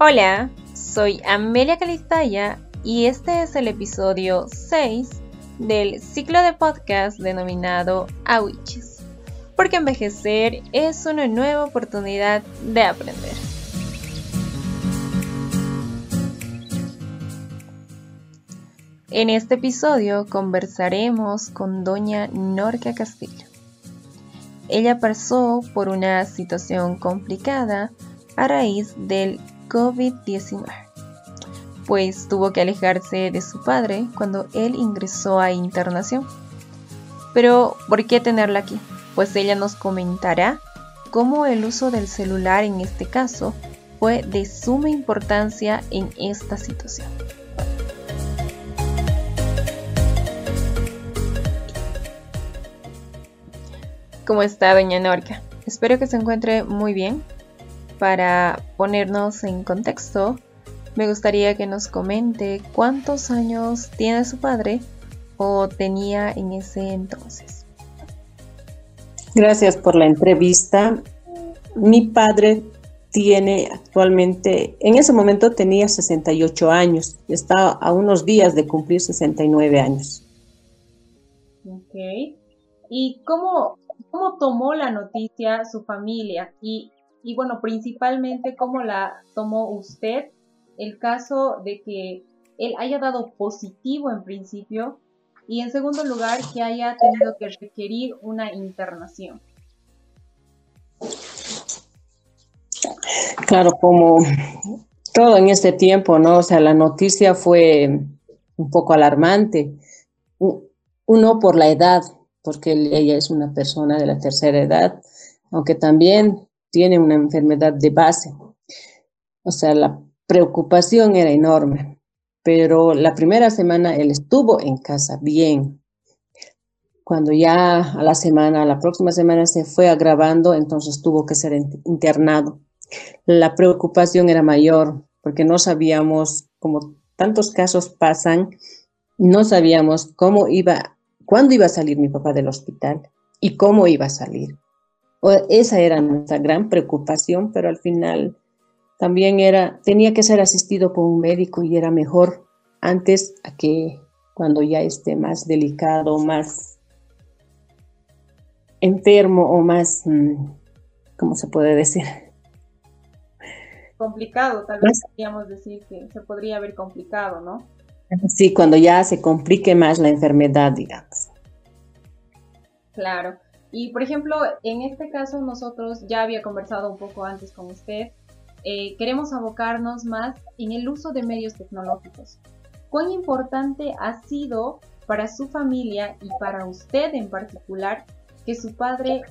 Hola, soy Amelia Calistaya y este es el episodio 6 del ciclo de podcast denominado Awiches, porque envejecer es una nueva oportunidad de aprender. En este episodio conversaremos con doña Norca Castillo. Ella pasó por una situación complicada a raíz del COVID-19, pues tuvo que alejarse de su padre cuando él ingresó a internación. Pero, ¿por qué tenerla aquí? Pues ella nos comentará cómo el uso del celular en este caso fue de suma importancia en esta situación. ¿Cómo está, doña Norca? Espero que se encuentre muy bien para ponernos en contexto, me gustaría que nos comente cuántos años tiene su padre o tenía en ese entonces. Gracias por la entrevista. Mi padre tiene actualmente, en ese momento tenía 68 años, está a unos días de cumplir 69 años. Ok. ¿Y cómo, cómo tomó la noticia su familia? Y y bueno, principalmente cómo la tomó usted el caso de que él haya dado positivo en principio y en segundo lugar que haya tenido que requerir una internación. Claro, como todo en este tiempo, ¿no? O sea, la noticia fue un poco alarmante. Uno por la edad, porque ella es una persona de la tercera edad, aunque también tiene una enfermedad de base. O sea, la preocupación era enorme, pero la primera semana él estuvo en casa bien. Cuando ya a la semana, a la próxima semana se fue agravando, entonces tuvo que ser internado. La preocupación era mayor porque no sabíamos, como tantos casos pasan, no sabíamos cómo iba, cuándo iba a salir mi papá del hospital y cómo iba a salir. Esa era nuestra gran preocupación, pero al final también era, tenía que ser asistido por un médico y era mejor antes a que cuando ya esté más delicado, más enfermo o más, mm, ¿cómo se puede decir? Complicado, tal vez podríamos decir que se podría haber complicado, ¿no? Sí, cuando ya se complique más la enfermedad, digamos. Claro. Y por ejemplo, en este caso nosotros ya había conversado un poco antes con usted, eh, queremos abocarnos más en el uso de medios tecnológicos. ¿Cuán importante ha sido para su familia y para usted en particular que su padre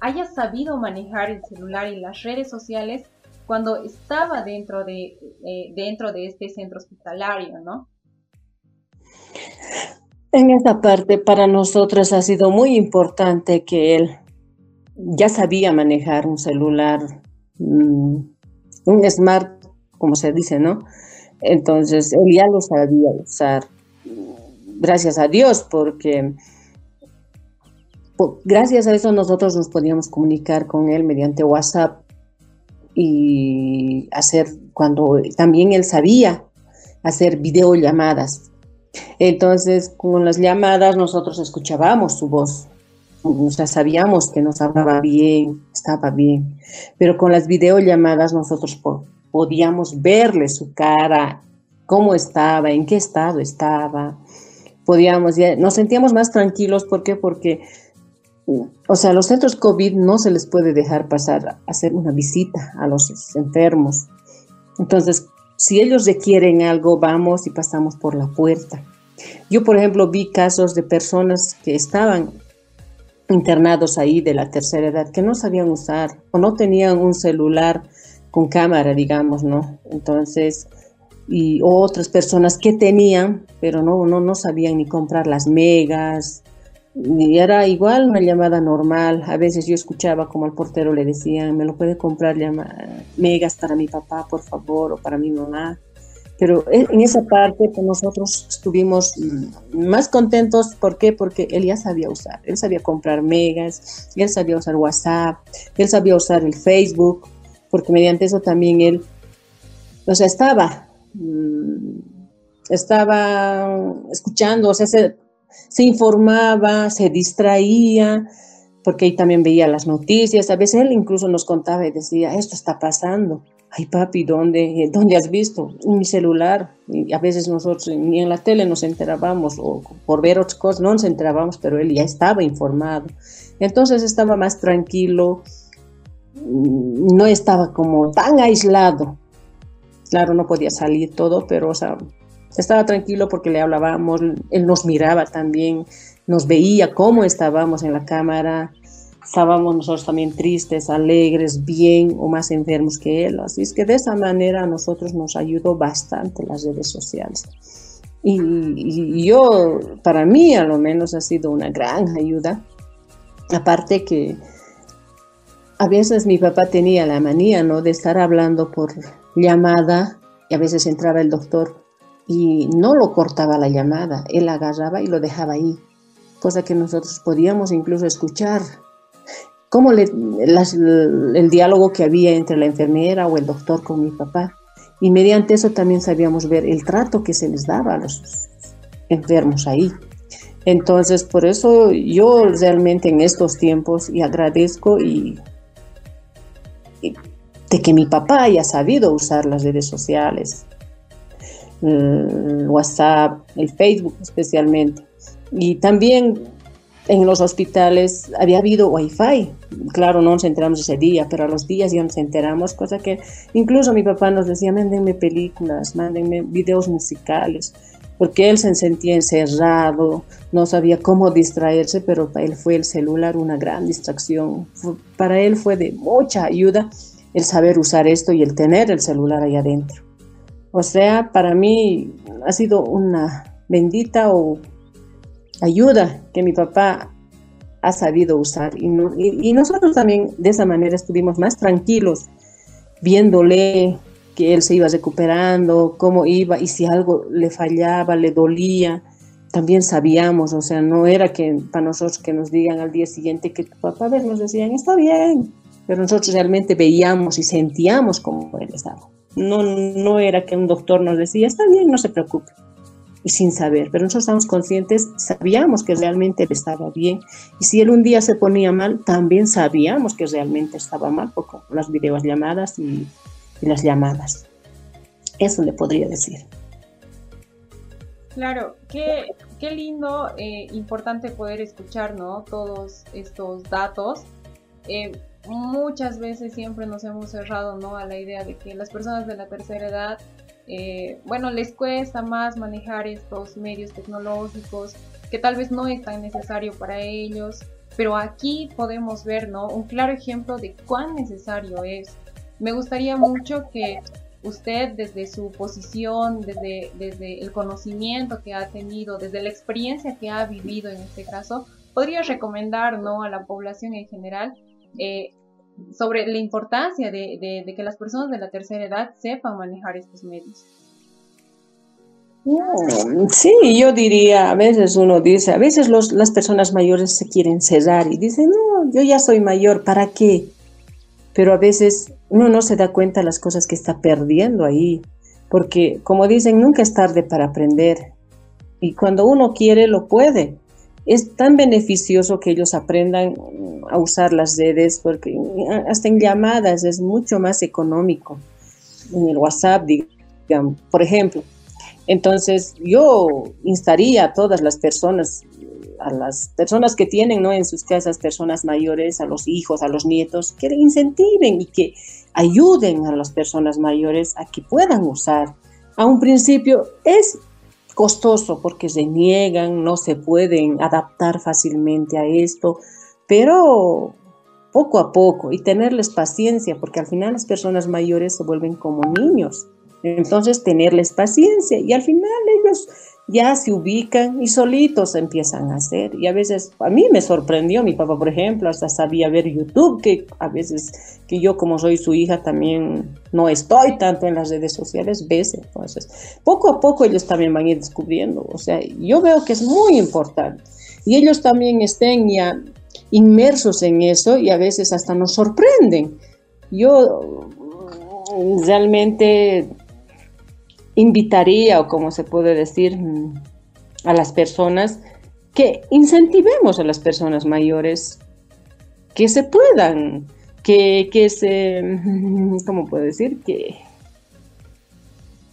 haya sabido manejar el celular y las redes sociales cuando estaba dentro de, eh, dentro de este centro hospitalario, ¿no? En esa parte para nosotros ha sido muy importante que él ya sabía manejar un celular, mm, un smart, como se dice, ¿no? Entonces, él ya lo sabía usar. Gracias a Dios, porque gracias a eso nosotros nos podíamos comunicar con él mediante WhatsApp y hacer, cuando también él sabía hacer videollamadas entonces, con las llamadas nosotros escuchábamos su voz, o sea, sabíamos que nos hablaba bien, estaba bien, pero con las videollamadas nosotros podíamos verle su cara cómo estaba, en qué estado estaba. Podíamos, nos sentíamos más tranquilos, ¿por qué? Porque, o sea, los centros COVID no se les puede dejar pasar a hacer una visita a los enfermos. Entonces, si ellos requieren algo, vamos y pasamos por la puerta. Yo, por ejemplo, vi casos de personas que estaban internados ahí de la tercera edad que no sabían usar o no tenían un celular con cámara, digamos, ¿no? Entonces, y otras personas que tenían, pero no, no, no sabían ni comprar las megas, y era igual una llamada normal. A veces yo escuchaba como al portero le decían, ¿me lo puede comprar megas para mi papá, por favor, o para mi mamá? Pero en esa parte pues nosotros estuvimos más contentos. ¿Por qué? Porque él ya sabía usar. Él sabía comprar megas, él sabía usar WhatsApp, él sabía usar el Facebook, porque mediante eso también él, o sea, estaba, mm, estaba escuchando, o sea, se, se informaba, se distraía, porque ahí también veía las noticias. A veces él incluso nos contaba y decía, esto está pasando ay papi, ¿dónde, ¿dónde has visto? En mi celular. Y a veces nosotros ni en la tele nos enterábamos o por ver otras cosas no nos enterábamos, pero él ya estaba informado. Entonces estaba más tranquilo, mm, no estaba como tan aislado. Claro, no podía salir todo, pero o sea, estaba tranquilo porque le hablábamos, él nos miraba también, nos veía cómo estábamos en la cámara, estábamos nosotros también tristes, alegres, bien o más enfermos que él. Así es que de esa manera a nosotros nos ayudó bastante las redes sociales. Y, yo, para mí a lo menos ha sido una gran ayuda. Aparte que a veces mi papá tenía la manía, ¿no? De estar hablando por llamada y a veces entraba el doctor y no lo cortaba la llamada, él agarraba y lo dejaba ahí, cosa que nosotros podíamos incluso escuchar como el diálogo que había entre la enfermera o el doctor con mi papá. Y mediante eso también sabíamos ver el trato que se les daba a los enfermos ahí. Entonces, por eso yo realmente en estos tiempos y agradezco y, de que mi papá haya sabido usar las redes sociales, el WhatsApp, el Facebook especialmente. Y también en los hospitales había habido wifi. Claro, no nos enteramos ese día, pero a los días ya nos enteramos, cosa que incluso mi papá nos decía, mándenme películas, mándenme videos musicales, porque él se sentía encerrado, no sabía cómo distraerse, pero para él fue el celular una gran distracción. Para él fue de mucha ayuda el saber usar esto y el tener el celular ahí adentro. O sea, para mí ha sido una bendita o ayuda que mi papá ha sabido usar. Y, y, nosotros también de esa manera estuvimos más tranquilos viéndole que él se iba recuperando, cómo iba y si algo le fallaba, le dolía, también sabíamos, o sea, no era que para nosotros que nos digan al día siguiente que tu papá, a ver, nos decían, está bien, pero nosotros realmente veíamos y sentíamos cómo él estaba. No, no era que un doctor nos decía, está bien, no se preocupe y sin saber, pero nosotros estamos conscientes, sabíamos que realmente él estaba bien y si él un día se ponía mal, también sabíamos que realmente estaba mal por las videollamadas y, y las llamadas. Eso le podría decir. Claro, qué, qué lindo, eh, importante poder escuchar ¿no? todos estos datos. Eh, muchas veces siempre nos hemos cerrado ¿no? a la idea de que las personas de la tercera edad eh, bueno, les cuesta más manejar estos medios tecnológicos, que tal vez no es tan necesario para ellos, pero aquí podemos ver, ¿no? Un claro ejemplo de cuán necesario es. Me gustaría mucho que usted desde su posición, desde, desde el conocimiento que ha tenido, desde la experiencia que ha vivido en este caso, podría recomendar ¿no? a la población en general eh, sobre la importancia de, que las personas de la tercera edad sepan manejar estos medios. Mm, sí, yo diría, a veces uno dice, a veces las personas mayores se quieren cerrar y dicen, no, yo ya soy mayor, ¿para qué? Pero a veces uno no se da cuenta de las cosas que está perdiendo ahí, porque como dicen, nunca es tarde para aprender. Y cuando uno quiere, lo puede es tan beneficioso que ellos aprendan a usar las redes porque hasta en llamadas es mucho más económico. En el WhatsApp, digamos, por ejemplo, Entonces, yo instaría a todas las personas, a las personas que tienen ¿no? en sus casas personas mayores, a los hijos, a los nietos, que incentiven y que ayuden a las personas mayores a que puedan usar. A un principio es costoso porque se niegan, no se pueden adaptar fácilmente a esto, pero poco a poco y tenerles paciencia, porque al final las personas mayores se vuelven como niños. Entonces, tenerles paciencia y al final ellos ya se ubican y solitos empiezan a hacer. Y a veces, a mí me sorprendió, mi papá, por ejemplo, hasta sabía ver YouTube, que a veces, que yo como soy su hija también no estoy tanto en las redes sociales, ves. Entonces, poco a poco ellos también van a ir descubriendo. O sea, yo veo que es muy importante. Y ellos también estén ya inmersos en eso y a veces hasta nos sorprenden. Yo realmente invitaría, o como se puede decir, a las personas que incentivemos a las personas mayores que se puedan, que, que se, ¿cómo puedo decir? Que,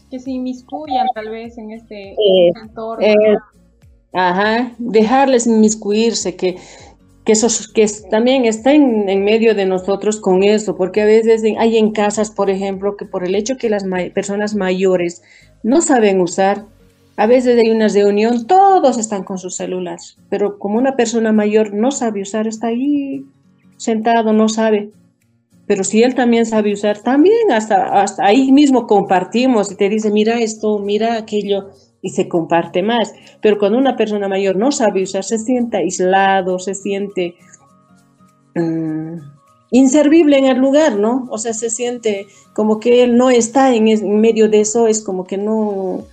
que se inmiscuyan tal vez en este eh, entorno. eh, ajá, dejarles inmiscuirse, que, que, esos, que también estén en medio de nosotros con eso, porque a veces hay en casas, por ejemplo, que por el hecho que las personas mayores no saben usar, a veces hay una reunión, todos están con sus celulares, pero como una persona mayor no sabe usar, está ahí sentado, no sabe. Pero si él también sabe usar, también hasta ahí mismo compartimos y te dice, mira esto, mira aquello, y se comparte más. Pero cuando una persona mayor no sabe usar, se siente aislado, se siente mm, inservible en el lugar, ¿no? O sea, se siente como que él no está en, en medio de eso, es como que no,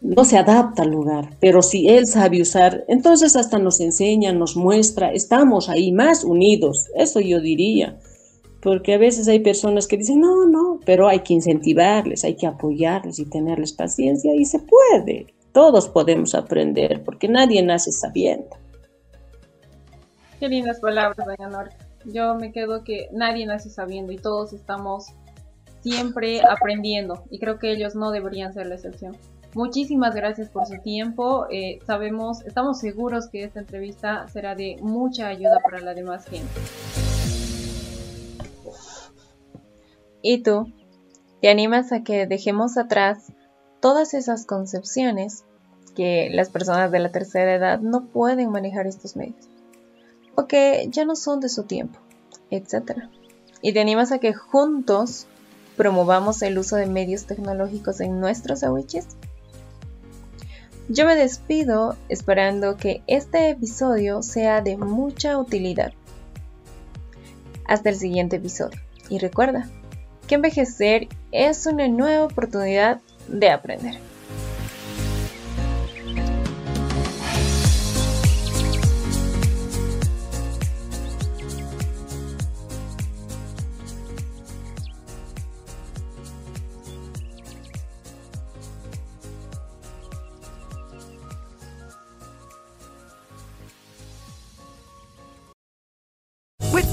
no se adapta al lugar. Pero si él sabe usar, entonces hasta nos enseña, nos muestra, estamos ahí más unidos, eso yo diría. Porque a veces hay personas que dicen, no, no, pero hay que incentivarles, hay que apoyarles y tenerles paciencia y se puede. Todos podemos aprender porque nadie nace sabiendo. Qué lindas palabras, doña Norca. Yo me quedo que nadie nace sabiendo y todos estamos siempre aprendiendo y creo que ellos no deberían ser la excepción. Muchísimas gracias por su tiempo. eh, sabemos, estamos seguros que esta entrevista será de mucha ayuda para la demás gente. ¿Y tú? ¿Te animas a que dejemos atrás todas esas concepciones que las personas de la tercera edad no pueden manejar estos medios? o que ya no son de su tiempo, etc. Y te animas a que juntos promovamos el uso de medios tecnológicos en nuestros sandwiches. Yo me despido esperando que este episodio sea de mucha utilidad. Hasta el siguiente episodio. Y recuerda que envejecer es una nueva oportunidad de aprender.